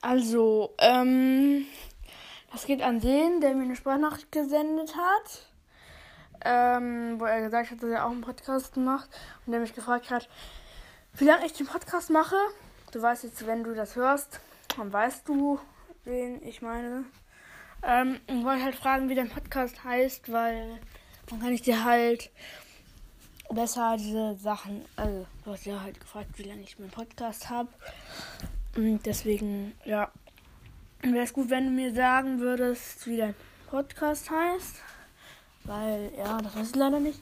Also, ähm, das geht an den, der mir eine Sprachnachricht gesendet hat. Ähm, wo er gesagt hat, dass er auch einen Podcast macht und der mich gefragt hat, wie lange ich den Podcast mache. Du weißt jetzt, wenn du das hörst, dann weißt du, wen ich meine. Ähm, ich wollte halt fragen, wie dein Podcast heißt, weil dann kann ich dir halt besser diese Sachen, also du hast ja halt gefragt, wie lange ich meinen Podcast habe. Und deswegen, ja, wäre es gut, wenn du mir sagen würdest, wie dein Podcast heißt. Weil, ja, das weiß ich leider nicht.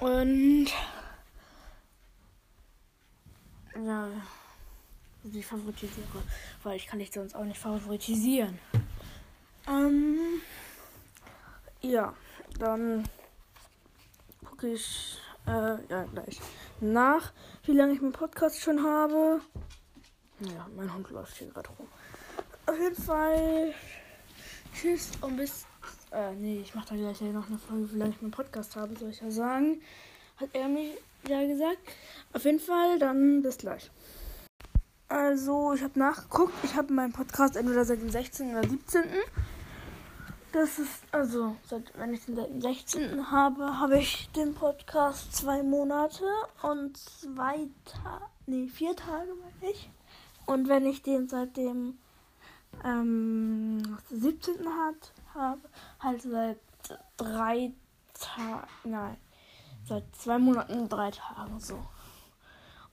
Und ja, die favorisiere, weil ich kann dich sonst auch nicht favoritisieren. Ähm, ja, dann gucke ich äh, ja, gleich nach, wie lange ich meinen Podcast schon habe. Ja, mein Hund läuft hier gerade rum. Auf jeden Fall. Tschüss und bis. Äh, nee, ich mache da gleich noch eine Folge, ich meinen Podcast habe, soll ich ja sagen. Hat er mir ja gesagt. Auf jeden Fall, dann bis gleich. Also, ich habe nachgeguckt. Ich habe meinen Podcast entweder seit dem 16. oder 17. Das ist, also, seit, wenn ich den seit dem 16. habe, habe ich den Podcast zwei Monate und zwei Tage, nee, vier Tage, meine ich. Und wenn ich den seit dem ähm, 17. hat, habe, halt seit drei Tagen, nein, seit zwei Monaten drei Tagen so.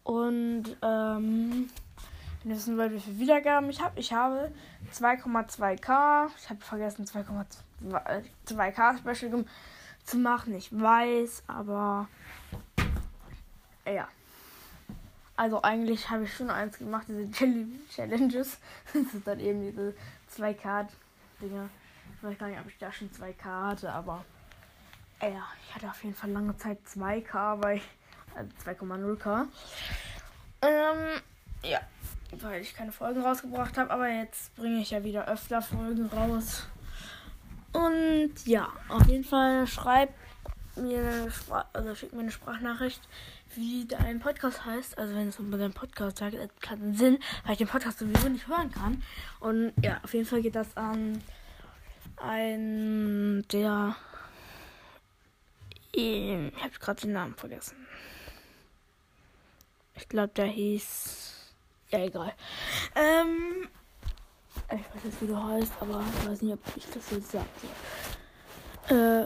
Und, ähm, wenn ihr wissen wollt, wie viele Wiedergaben ich habe, ich habe 2,2k. Ich habe vergessen, 2,2k Special zu machen. Ich weiß, aber ja. Also eigentlich habe ich schon eins gemacht, diese Challenges. Das sind dann eben diese 2K-Dinger. Ich weiß gar nicht, ob ich da schon 2K hatte, aber ja, ich hatte auf jeden Fall lange Zeit 2K, weil also 2,0K. Ähm, ja, weil ich keine Folgen rausgebracht habe, aber jetzt bringe ich ja wieder öfter Folgen raus. Und ja, auf jeden Fall schreibt mir eine Spra also schickt mir eine Sprachnachricht, wie dein Podcast heißt. Also wenn es um deinen Podcast sagt, hat keinen Sinn, weil ich den Podcast sowieso nicht hören kann. Und ja, auf jeden Fall geht das an ein der ich habe gerade den Namen vergessen. Ich glaube, der hieß. Ja, egal. Ähm. Ich weiß jetzt, wie du heißt, aber ich weiß nicht, ob ich das jetzt sage. Äh,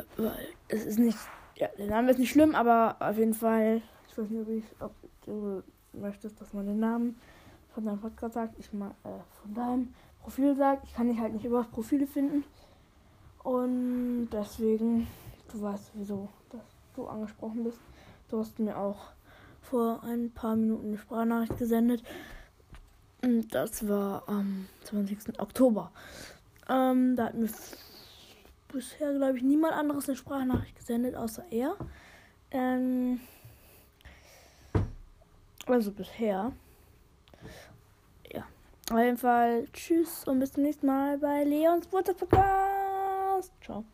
es ist nicht. Ja, der Name ist nicht schlimm, aber auf jeden Fall. Ich weiß nicht, ob, ich, ob du möchtest, dass man den Namen von deinem Podcast sagt. Ich mal äh, von deinem Profil sagt. Ich kann dich halt nicht über Profile finden. Und deswegen, du weißt wieso, dass du angesprochen bist. Du hast mir auch vor ein paar Minuten eine Sprachnachricht gesendet. Und das war am 20. Oktober. Ähm, da hat mir bisher, glaube ich, niemand anderes eine Sprachnachricht gesendet, außer er. Ähm, also bisher. Ja. Auf jeden Fall tschüss und bis zum nächsten Mal bei Leons Podcast. Ciao.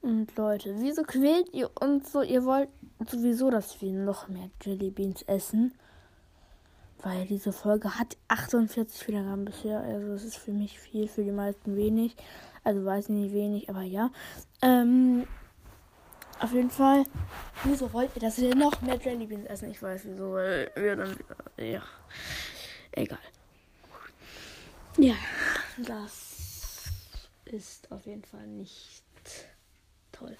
Und Leute, wieso quält ihr uns so? Ihr wollt sowieso, dass wir noch mehr Jellybeans essen. Weil diese Folge hat 48 Wiedergaben bisher. Also das ist für mich viel, für die meisten wenig. Also weiß ich nicht wenig, aber ja. Ähm, auf jeden Fall. Wieso wollt ihr, dass wir noch mehr Jellybeans essen? Ich weiß wieso, weil wir dann wieder. Ja. Egal. Ja, das ist auf jeden Fall nicht toll.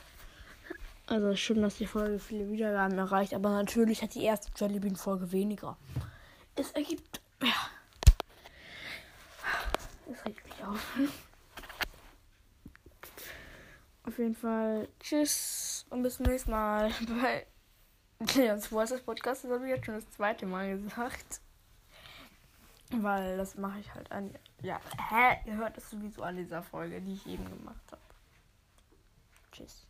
Also schön, dass die Folge viele Wiedergaben erreicht, aber natürlich hat die erste Jellybean-Folge weniger. Es ergibt. Ja. Es regt mich auf. Auf jeden Fall tschüss und bis zum nächsten Mal bei Leons Voices Podcast. Das habe ich jetzt schon das zweite Mal gesagt. Weil das mache ich halt an. Ja, hä? Ihr hört es sowieso an dieser Folge, die ich eben gemacht habe. Tschüss.